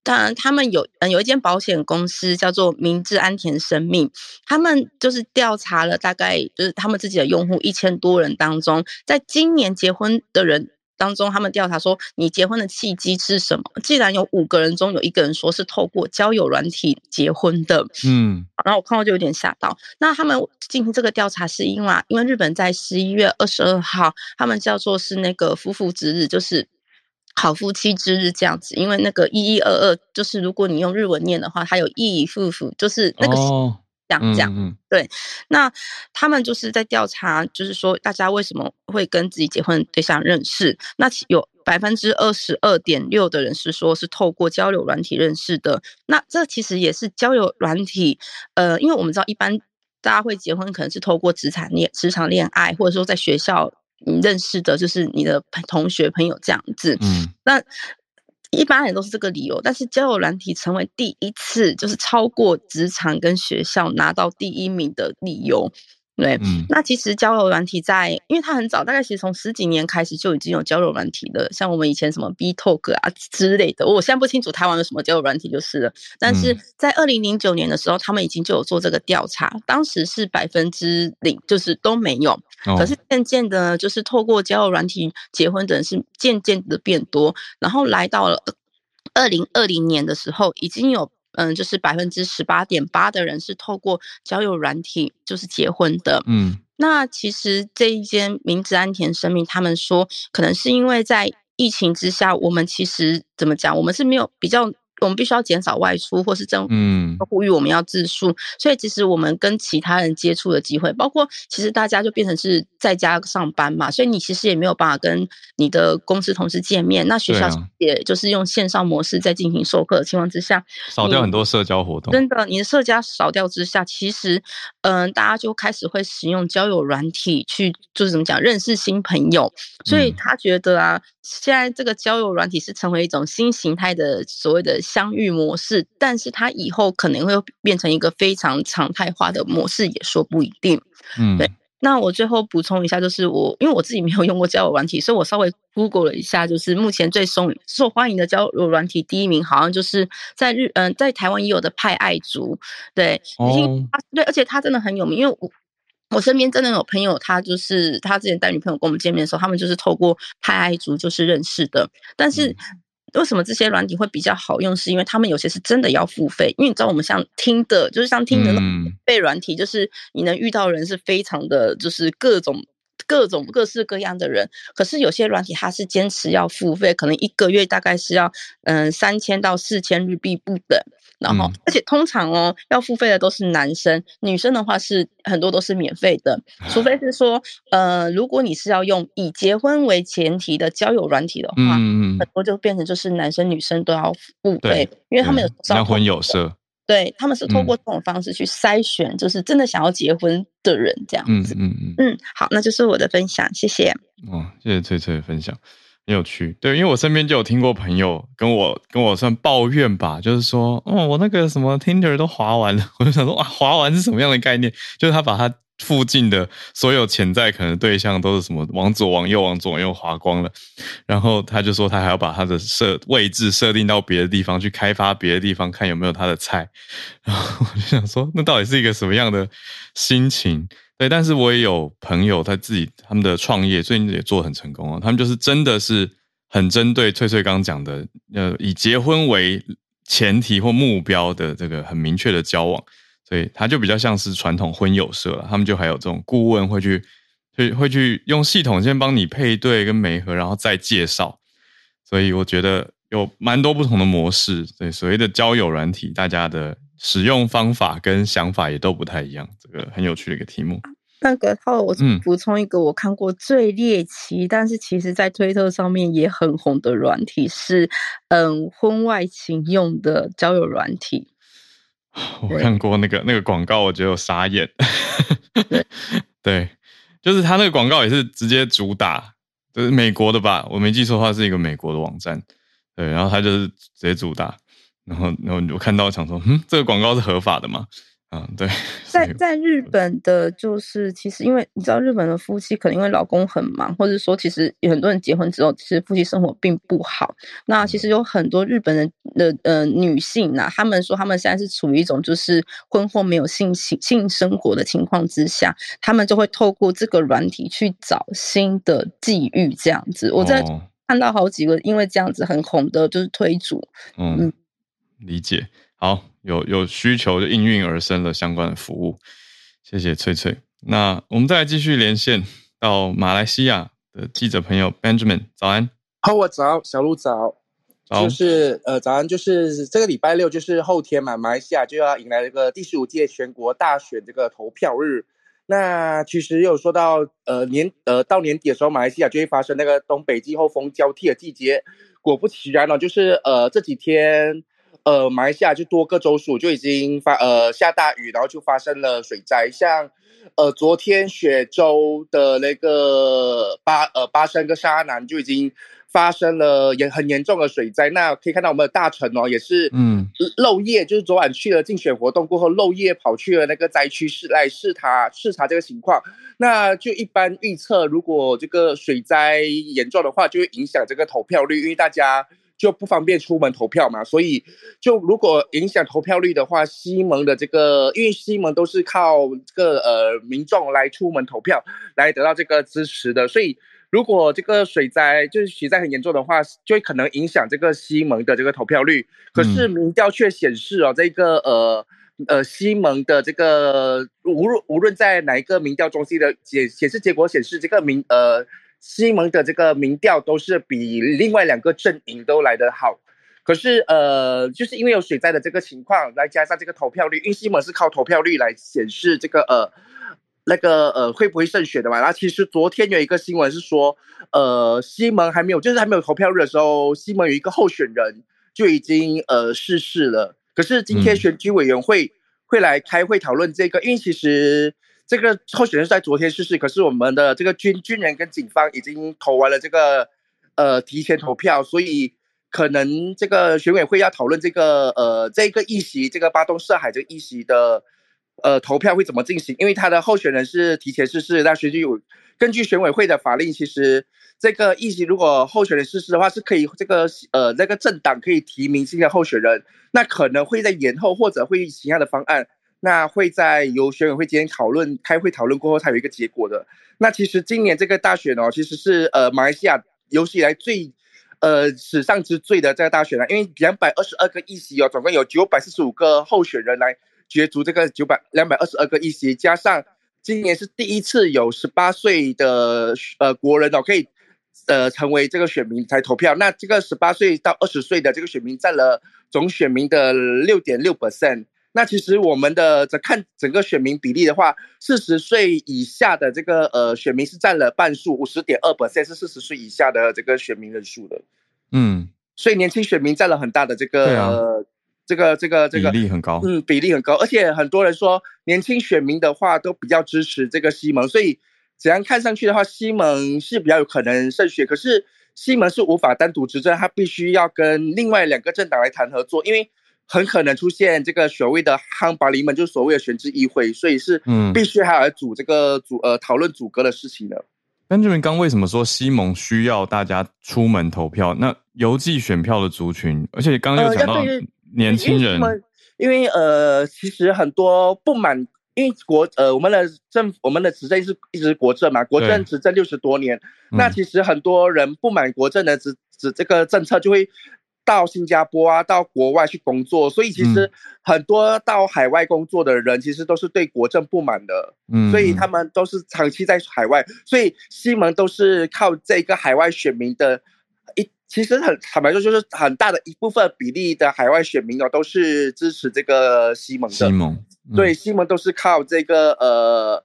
当然，他们有嗯有一间保险公司叫做明治安田生命，他们就是调查了大概就是他们自己的用户一千多人当中，在今年结婚的人当中，他们调查说你结婚的契机是什么？既然有五个人中有一个人说是透过交友软体结婚的，
嗯
然后我看到就有点吓到。那他们进行这个调查是因为啊，因为日本在十一月二十二号，他们叫做是那个夫妇之日，就是好夫妻之日这样子。因为那个一一二二，就是如果你用日文念的话，它有一夫妇，就是那个
哦，
这样这样。
嗯
那他们就是在调查，就是说大家为什么会跟自己结婚的对象认识？那其有百分之二十二点六的人是说是透过交友软体认识的。那这其实也是交友软体，呃，因为我们知道一般大家会结婚可能是透过职场恋职场恋爱，或者说在学校你认识的，就是你的朋同学朋友这样子。
嗯
那一般人都是这个理由，但是交友软体成为第一次就是超过职场跟学校拿到第一名的理由。对，
嗯
那其实交友软体在，因为它很早，大概其实从十几年开始就已经有交友软体了，像我们以前什么 B Talk 啊之类的，我现在不清楚台湾有什么交友软体就是了。但是
嗯
在二零零九年的时候，他们已经就有做这个调查，当时是百分之零，就是都没有。
哦
可是渐渐的，就是透过交友软体结婚的人是渐渐的变多，然后来到了二零二零年的时候，已经有嗯，就是百分之十八点八的人是透过交友软体就是结婚的。
嗯
那其实这一间明治安田生命，他们说，可能是因为在疫情之下，我们其实怎么讲，我们是没有比较。我们必须要减少外出，或是政府
嗯
呼吁我们要自述，所以其实我们跟其他人接触的机会，包括其实大家就变成是在家上班嘛，所以你其实也没有办法跟你的公司同事见面。那学校也就是用线上模式在进行授课的情况之下，
少掉很多社交活动。
真的，你的社交少掉之下，其实，嗯、大家就开始会使用交友软体去，就是怎么讲，认识新朋友。所以
嗯
他觉得啊，现在这个交友软体是成为一种新形态的所谓的相遇模式，但是它以后可能会变成一个非常常态化的模式，也说不一定。
嗯
对那我最后补充一下，就是我因为我自己没有用过交友软体，所以我稍微 Google 了一下，就是目前最受受欢迎的交友软体第一名，好像就是在日嗯、在台湾也有的派爱族，对，
哦
啊对，而且他真的很有名，因为我。我身边真的有朋友，他就是他之前带女朋友跟我们见面的时候，他们就是透过派爱族就是认识的。但是为什么这些软体会比较好用？是因为他们有些是真的要付费，因为你知道我们像听的，就是像听的那被软体，就是你能遇到人是非常的，就是各种。各种各式各样的人，可是有些软体它是坚持要付费，可能一个月大概是要嗯三千到四千日币不等，然后、
嗯
而且通常哦要付费的都是男生，女生的话是很多都是免费的，除非是说呃如果你是要用以结婚为前提的交友软体的话，
嗯嗯
很多就变成就是男生女生都要付
对
费，因为他们有时候是要
婚
透
友社，
对他们是透
嗯
过这种方式去筛选，就是真的想要结婚的人这样子。
嗯嗯嗯。
嗯，好，那就是我的分享，谢谢。
哦，谢谢翠翠的分享，很有趣。对，因为我身边就有听过朋友跟我跟我算抱怨吧，就是说，哦，我那个什么 Tinder 都滑完了，我就想说，哇，滑完是什么样的概念？就是他把他附近的所有潜在可能对象都是什么往左往右往左往右滑光了，然后他就说他还要把他的设位置设定到别的地方去开发别的地方，看有没有他的菜。然后我就想说，那到底是一个什么样的心情？对，但是我也有朋友他自己他们的创业最近也做得很成功啊，他们就是真的是很针对翠翠刚讲的，呃，以结婚为前提或目标的这个很明确的交往，所以他就比较像是传统婚友社了，他们就还有这种顾问会去，会会去用系统先帮你配对跟媒合，然后再介绍，所以我觉得有蛮多不同的模式，对所谓的交友软体，大家的使用方法跟想法也都不太一样，这个很有趣的一个题目。
那个套我
嗯
补充一个我看过最猎奇，但是其实在推特上面也很红的软体是，嗯，婚外情用的交友软体。
我看过那个那个广告，我觉得我傻眼。对，就是他那个广告也是直接主打，就是美国的吧？我没记错的话，是一个美国的网站。对，然后他就是直接主打，然后然后我看到想说，嗯，这个广告是合法的吗？嗯，对，
在在日本的，就是其实因为你知道，日本的夫妻可能因为老公很忙，或者说其实有很多人结婚之后，其实夫妻生活并不好。那其实有很多日本人的呃女性呐、他们说他们现在是处于一种就是婚后没有性性性生活的情况之下，他们就会透过这个软体去找新的际遇，这样子。我在
哦
看到好几个因为这样子很红的，就是推主。
嗯
嗯，
理解。好，有有需求就应运而生了相关的服务，谢谢翠翠。那我们再来继续连线到马来西亚的记者朋友 Benjamin，早安。
好，我早，小鹿早，
早
就是呃，早安，就是这个礼拜六，就是后天嘛，马来西亚就要迎来这个第十五届全国大选这个投票日。那其实有说到，呃年呃到年底的时候，马来西亚就会发生那个东北季候风交替的季节。果不其然呢、就是呃这几天，呃马来西亚就多个州属就已经发呃下大雨，然后就发生了水灾，像呃昨天雪州的那个巴呃巴生跟沙南就已经发生了严很严重的水灾。那可以看到我们的大臣哦，也是
嗯
漏夜，就是昨晚去了竞选活动过后，漏夜跑去了那个灾区视来视察视察这个情况。那就一般预测，如果这个水灾严重的话，就会影响这个投票率，因为大家。就不方便出门投票嘛，所以就如果影响投票率的话，西蒙的这个，因为西蒙都是靠这个呃民众来出门投票来得到这个支持的，所以如果这个水灾就是水灾很严重的话，就会可能影响这个西蒙的这个投票率。可是民调却显示哦，这个呃呃西蒙的这个无论无论在哪一个民调中心的显显示结果显示，这个民呃。西蒙的这个民调都是比另外两个阵营都来得好，可是呃，就是因为有水灾的这个情况，再加上这个投票率，因为西蒙是靠投票率来显示这个呃那个呃会不会胜选的嘛。然后其实昨天有一个新闻是说，呃，西蒙还没有，就是还没有投票日的时候，西蒙有一个候选人就已经呃逝世了。可是今天选举委员会会来开会讨论这个，因为其实。这个候选人是在昨天逝世，可是我们的这个军军人跟警方已经投完了这个呃提前投票，所以可能这个选委会要讨论这个呃这个议席，这个巴东涉海这个议席的呃投票会怎么进行？因为他的候选人是提前逝世，那选举有根据选委会的法令，其实这个议席如果候选人逝世的话，是可以这个呃那个政党可以提名新的候选人，那可能会在延后或者会其他的方案。那会在由选委会今天讨论开会讨论过后才有一个结果的。那其实今年这个大选哦，其实是呃马来西亚有史以来最呃史上之最的这个大选了，因为两百二十二个议席哦，总共有九百四十五个候选人来角逐这个九百两百二十二个议席，加上今年是第一次有十八岁的呃国人哦可以呃成为这个选民才投票。那这个十八岁到二十岁的这个选民占了总选民的六点六 percent。那其实我们的这看整个选民比例的话，四十岁以下的这个呃选民是占了半数，五十点二 percent 是四十岁以下的这个选民人数的。
嗯，
所以年轻选民占了很大的这个这个这个这个
比例很高。
嗯，比例很高，而且很多人说年轻选民的话都比较支持这个西蒙，所以怎样看上去的话，西蒙是比较有可能胜选。可是西蒙是无法单独执政，他必须要跟另外两个政党来谈合作，因为。很可能出现这个所谓的夯巴黎门，就是所谓的选制议会，所以是嗯，必须还要组这个组呃讨论组阁的事情的。
Benjamin 刚为什么说西蒙需要大家出门投票？那邮寄选票的族群，而且刚刚又讲到年轻人，
因为呃，其实很多不满，因为国呃我们的政我们的执政是一直国政嘛，国政执政六十多年，那其实很多人不满国政的执执这个政策就会。到新加坡啊，到国外去工作，所以其实很多到海外工作的人，其实都是对国政不满的，嗯，所以他们都是长期在海外，所以西蒙都是靠这个海外选民的一，其实很坦白说，就是很大的一部分比例的海外选民哦，都是支持这个西蒙的，
西蒙，
对，西蒙都是靠这个呃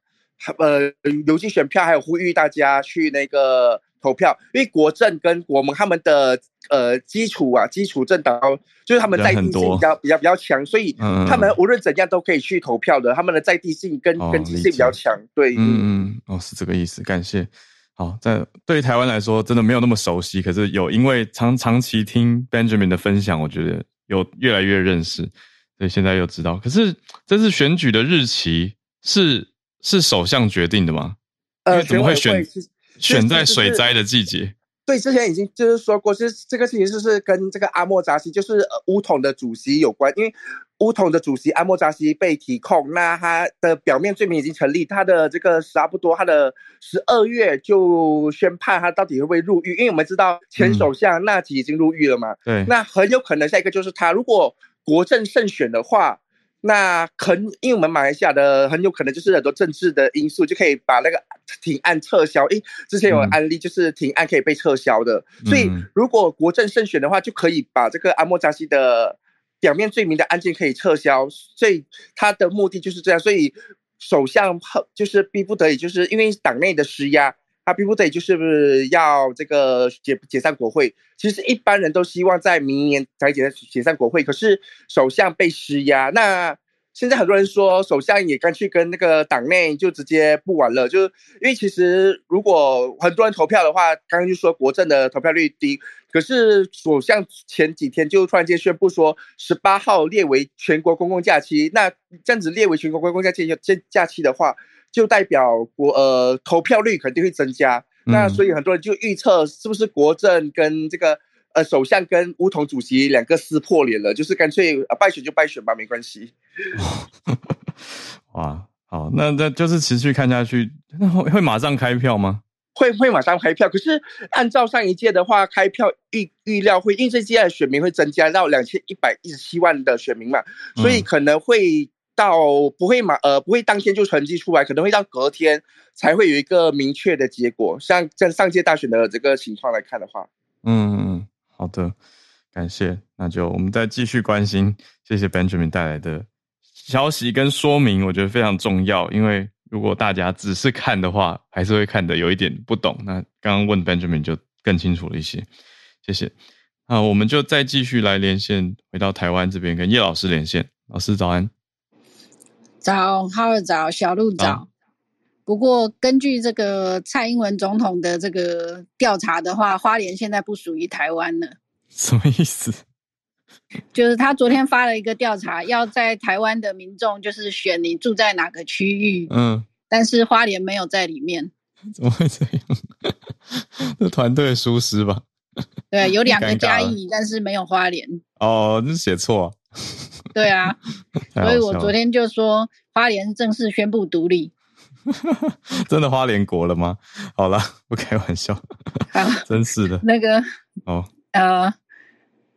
呃邮寄选票，还有呼吁大家去那个投票，因为国政跟我们他们的。呃，基础啊，基础政党就是他们在地性比较比较比较强，所以他们无论怎样都可以去投票的。他们的在地性跟跟地性比较强，对，
嗯嗯，哦，是这个意思。感谢。好，在对于台湾来说，真的没有那么熟悉，可是有因为长长期听 Benjamin 的分享，我觉得有越来越认识，所以现在又知道。可是这次选举的日期是是首相决定的吗？呃，怎么会选选在水灾的季节？
对，之前已经就是说过，是这个事情就是跟这个阿莫扎西，就是乌统的主席有关。因为乌统的主席阿莫扎西被提控，那他的表面罪名已经成立，他的这个差不多，他的十二月就宣判他到底会不会入狱。因为我们知道前首相纳吉已经入狱了嘛，
对，
那很有可能下一个就是他。如果国政胜选的话。那很，因为我们马来西亚的很有可能就是很多政治的因素，就可以把那个停案撤销。诶，之前有案例就是停案可以被撤销的，所以如果国政胜选的话，就可以把这个阿莫扎西的表面罪名的案件可以撤销。所以他的目的就是这样，所以首相就是逼不得已，就是因为党内的施压。他逼不得已就是要这个解解散国会。其实一般人都希望在明年才解解散国会，可是首相被施压。那现在很多人说，首相也干脆跟那个党内就直接不玩了，就是因为其实如果很多人投票的话，刚刚就说国政的投票率低，可是首相前几天就突然间宣布说，十八号列为全国公共假期，那这样子列为全国公共假期假假期的话，就代表国呃投票率肯定会增加，那所以很多人就预测是不是国政跟这个。呃，首相跟乌统主席两个撕破脸了，就是干脆败选就败选吧，没关系。
哇，好，那那就是持续看下去，那会会马上开票吗？
会会马上开票，可是按照上一届的话，开票预预料会，因为这届的选民会增加到两千一百一十七万的选民嘛，所以可能会到不会马呃不会当天就成绩出来，可能会到隔天才会有一个明确的结果。像在上届大选的这个情况来看的话，
嗯。好的，感谢。那就我们再继续关心，谢谢 Benjamin 带来的消息跟说明，我觉得非常重要。因为如果大家只是看的话，还是会看的有一点不懂。那刚刚问 Benjamin 就更清楚了一些，谢谢。那我们就再继续来连线，回到台湾这边跟叶老师连线。老师早安，
早，浩儿早，小鹿早。不过，根据这个蔡英文总统的这个调查的话，花莲现在不属于台湾了。
什么意思？
就是他昨天发了一个调查，要在台湾的民众就是选你住在哪个区域。嗯。但是花莲没有在里面。
怎么会这样？这团队疏失吧？
对，有两个嘉义，但是没有花莲。
哦，那写错。
对啊。所以我昨天就说，花莲正式宣布独立。
真的花莲国了吗？好了，不开玩笑，真是的。
那个哦，呃，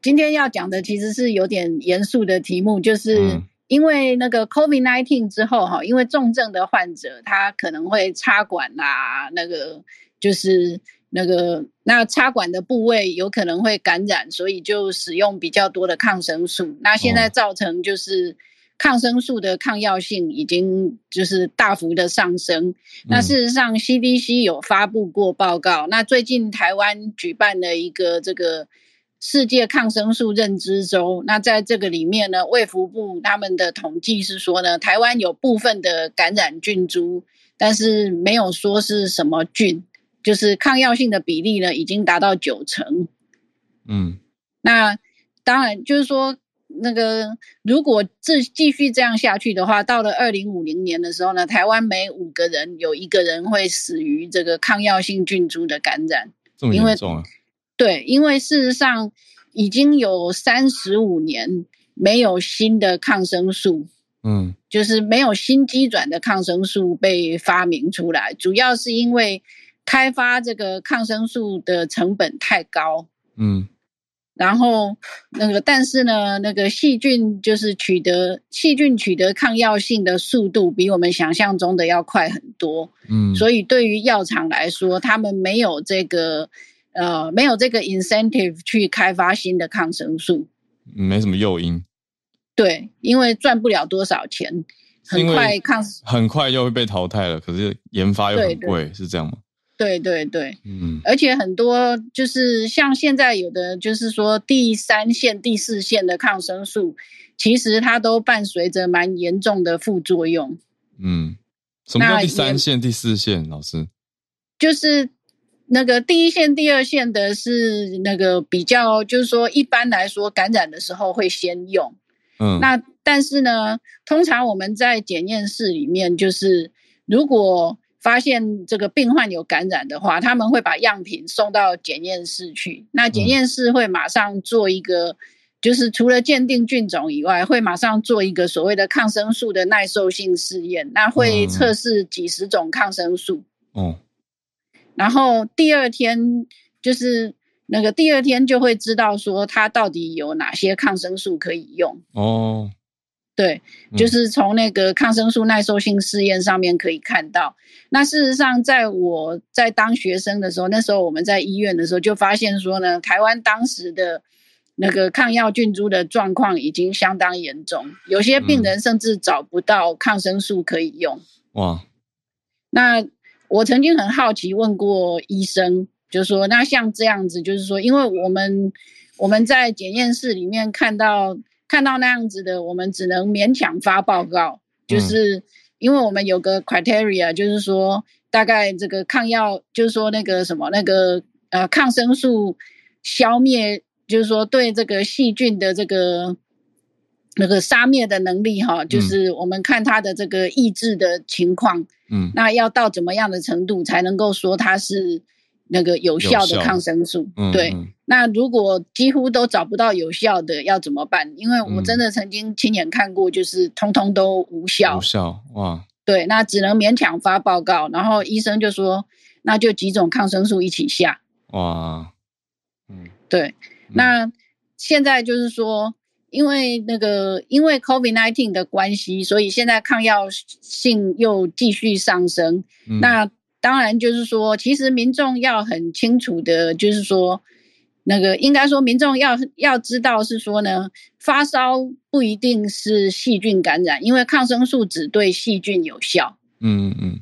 今天要讲的其实是有点严肃的题目，就是因为那个 COVID nineteen 之后哈，因为重症的患者他可能会插管啊，那个就是那个那插管的部位有可能会感染，所以就使用比较多的抗生素。那现在造成就是。抗生素的抗药性已经就是大幅的上升。那事实上，CDC 有发布过报告。那最近台湾举办了一个这个世界抗生素认知周。那在这个里面呢，卫福部他们的统计是说呢，台湾有部分的感染菌株，但是没有说是什么菌，就是抗药性的比例呢已经达到九成。嗯，那当然就是说。那个，如果这继续这样下去的话，到了二零五零年的时候呢，台湾每五个人有一个人会死于这个抗药性菌株的感染。
这么严重啊？
对，因为事实上已经有三十五年没有新的抗生素，嗯，就是没有新机转的抗生素被发明出来，主要是因为开发这个抗生素的成本太高，嗯。然后那个，但是呢，那个细菌就是取得细菌取得抗药性的速度比我们想象中的要快很多。嗯，所以对于药厂来说，他们没有这个呃没有这个 incentive 去开发新的抗生素，
没什么诱因。
对，因为赚不了多少钱，很快抗
很快又会被淘汰了。可是研发又很贵，是这样吗？
对对对，嗯，而且很多就是像现在有的就是说第三线、第四线的抗生素，其实它都伴随着蛮严重的副作用。
嗯，什么叫第三线、第四线？老师，
就是那个第一线、第二线的是那个比较，就是说一般来说感染的时候会先用。嗯，那但是呢，通常我们在检验室里面，就是如果发现这个病患有感染的话，他们会把样品送到检验室去。那检验室会马上做一个，就是除了鉴定菌种以外，会马上做一个所谓的抗生素的耐受性试验。那会测试几十种抗生素。哦。然后第二天就是那个第二天就会知道说它到底有哪些抗生素可以用。哦。对，就是从那个抗生素耐受性试验上面可以看到。那事实上，在我在当学生的时候，那时候我们在医院的时候就发现说呢，台湾当时的那个抗药菌株的状况已经相当严重，有些病人甚至找不到抗生素可以用。哇！那我曾经很好奇问过医生，就说那像这样子，就是说，因为我们我们在检验室里面看到。看到那样子的，我们只能勉强发报告，就是因为我们有个 criteria，就是说大概这个抗药，就是说那个什么那个呃抗生素消灭，就是说对这个细菌的这个那个杀灭的能力哈，就是我们看它的这个抑制的情况，嗯，那要到怎么样的程度才能够说它是。那个有效的抗生素，对。那如果几乎都找不到有效的，要怎么办？因为我真的曾经亲眼看过，就是通通都无效。
无效哇！
对，那只能勉强发报告，然后医生就说，那就几种抗生素一起下。哇，嗯，对。那现在就是说，因为那个因为 COVID nineteen 的关系，所以现在抗药性又继续上升。那当然，就是说，其实民众要很清楚的，就是说，那个应该说，民众要要知道是说呢，发烧不一定是细菌感染，因为抗生素只对细菌有效。嗯嗯，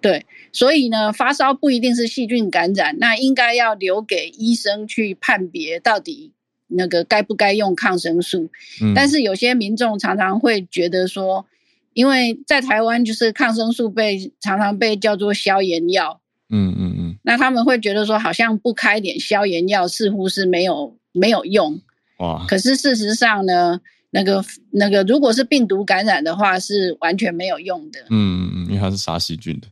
对，所以呢，发烧不一定是细菌感染，那应该要留给医生去判别到底那个该不该用抗生素。嗯，但是有些民众常常会觉得说。因为在台湾，就是抗生素被常常被叫做消炎药，嗯嗯嗯，那他们会觉得说，好像不开点消炎药，似乎是没有没有用，哇！可是事实上呢，那个那个，如果是病毒感染的话，是完全没有用的，
嗯嗯嗯，因为它是杀细菌的，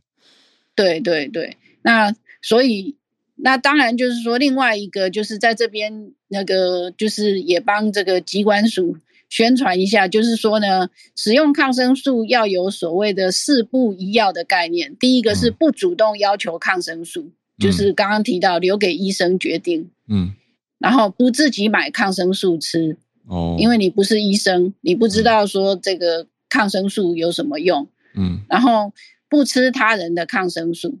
对对对，那所以那当然就是说，另外一个就是在这边那个就是也帮这个机关署。宣传一下，就是说呢，使用抗生素要有所谓的四不一要的概念。第一个是不主动要求抗生素，就是刚刚提到留给医生决定。嗯，然后不自己买抗生素吃，哦，因为你不是医生，你不知道说这个抗生素有什么用。嗯，然后不吃他人的抗生素，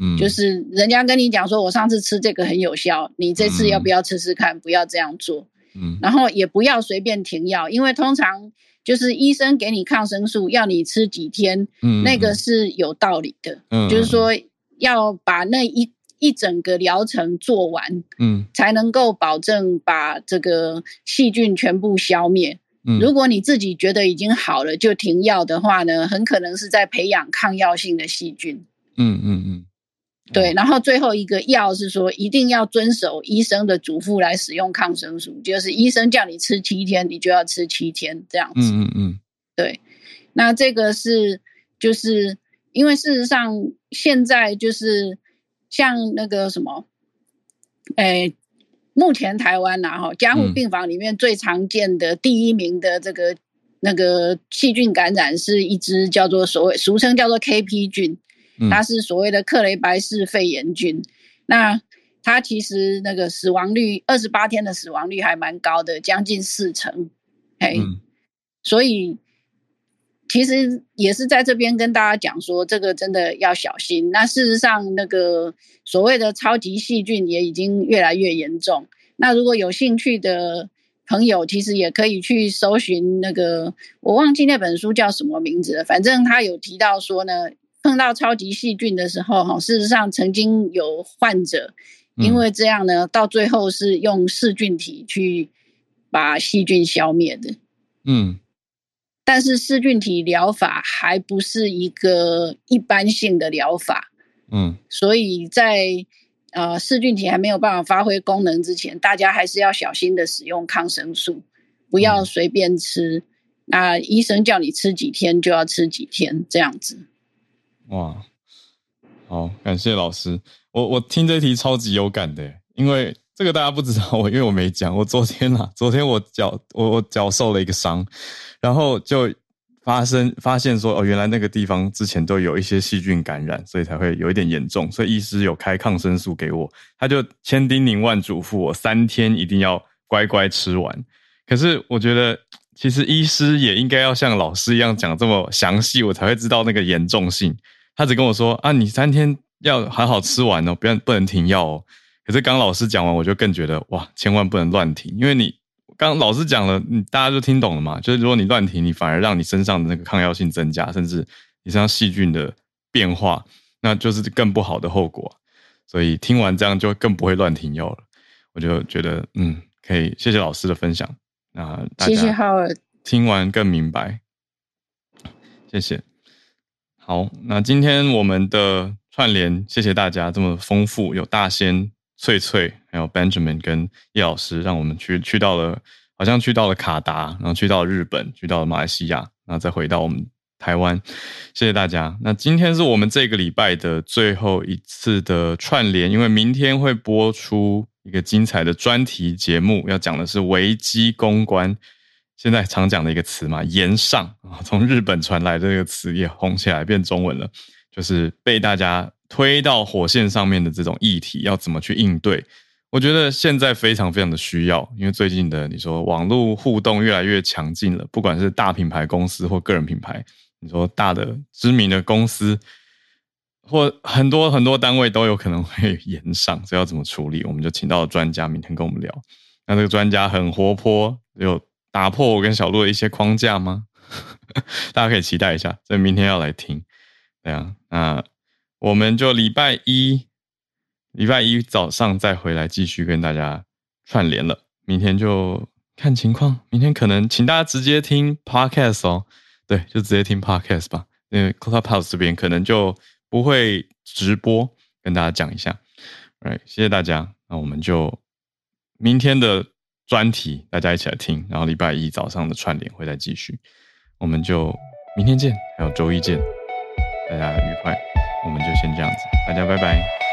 嗯，就是人家跟你讲说我上次吃这个很有效，你这次要不要吃吃看？不要这样做。嗯，然后也不要随便停药，因为通常就是医生给你抗生素，要你吃几天，嗯，那个是有道理的，嗯，就是说要把那一一整个疗程做完，嗯，才能够保证把这个细菌全部消灭。嗯，如果你自己觉得已经好了就停药的话呢，很可能是在培养抗药性的细菌。嗯嗯嗯。对，然后最后一个药是说，一定要遵守医生的嘱咐来使用抗生素，就是医生叫你吃七天，你就要吃七天这样子。嗯嗯嗯。对，那这个是就是因为事实上现在就是像那个什么，哎，目前台湾呐哈，加护病房里面最常见的第一名的这个那个细菌感染是一只叫做所谓俗称叫做 KP 菌。它是所谓的克雷白氏肺炎菌，那它其实那个死亡率二十八天的死亡率还蛮高的，将近四成，哎，所以其实也是在这边跟大家讲说，这个真的要小心。那事实上，那个所谓的超级细菌也已经越来越严重。那如果有兴趣的朋友，其实也可以去搜寻那个，我忘记那本书叫什么名字了，反正他有提到说呢。碰到超级细菌的时候，哈，事实上曾经有患者因为这样呢，到最后是用噬菌体去把细菌消灭的。嗯，但是噬菌体疗法还不是一个一般性的疗法。嗯，所以在呃噬菌体还没有办法发挥功能之前，大家还是要小心的使用抗生素，不要随便吃。那医生叫你吃几天就要吃几天，这样子。哇，
好，感谢老师。我我听这题超级有感的，因为这个大家不知道，我因为我没讲。我昨天啊，昨天我脚我我脚受了一个伤，然后就发生发现说，哦，原来那个地方之前都有一些细菌感染，所以才会有一点严重。所以医师有开抗生素给我，他就千叮咛万嘱咐我三天一定要乖乖吃完。可是我觉得，其实医师也应该要像老师一样讲这么详细，我才会知道那个严重性。他只跟我说啊，你三天要好好吃完哦，不要不能停药哦。可是刚老师讲完，我就更觉得哇，千万不能乱停，因为你刚老师讲了，你大家就听懂了嘛。就是如果你乱停，你反而让你身上的那个抗药性增加，甚至你身上细菌的变化，那就是更不好的后果。所以听完这样就更不会乱停药了。我就觉得嗯，可以谢谢老师的分享。那，
谢谢浩尔，
听完更明白，谢谢。好，那今天我们的串联，谢谢大家这么丰富，有大仙、翠翠，还有 Benjamin 跟叶老师，让我们去去到了，好像去到了卡达，然后去到了日本，去到了马来西亚，然后再回到我们台湾，谢谢大家。那今天是我们这个礼拜的最后一次的串联，因为明天会播出。一个精彩的专题节目，要讲的是危机公关。现在常讲的一个词嘛，“延上”啊，从日本传来这个词也红起来，变中文了，就是被大家推到火线上面的这种议题，要怎么去应对？我觉得现在非常非常的需要，因为最近的你说网络互动越来越强劲了，不管是大品牌公司或个人品牌，你说大的知名的公司。或很多很多单位都有可能会延上，这要怎么处理？我们就请到了专家，明天跟我们聊。那这个专家很活泼，又打破我跟小鹿的一些框架吗？大家可以期待一下，所以明天要来听。对啊，那我们就礼拜一，礼拜一早上再回来继续跟大家串联了。明天就看情况，明天可能请大家直接听 podcast 哦。对，就直接听 podcast 吧，因为 Clubhouse 这边可能就。不会直播，跟大家讲一下，哎，谢谢大家。那我们就明天的专题，大家一起来听。然后礼拜一早上的串联会再继续，我们就明天见，还有周一见，大家愉快。我们就先这样子，大家拜拜。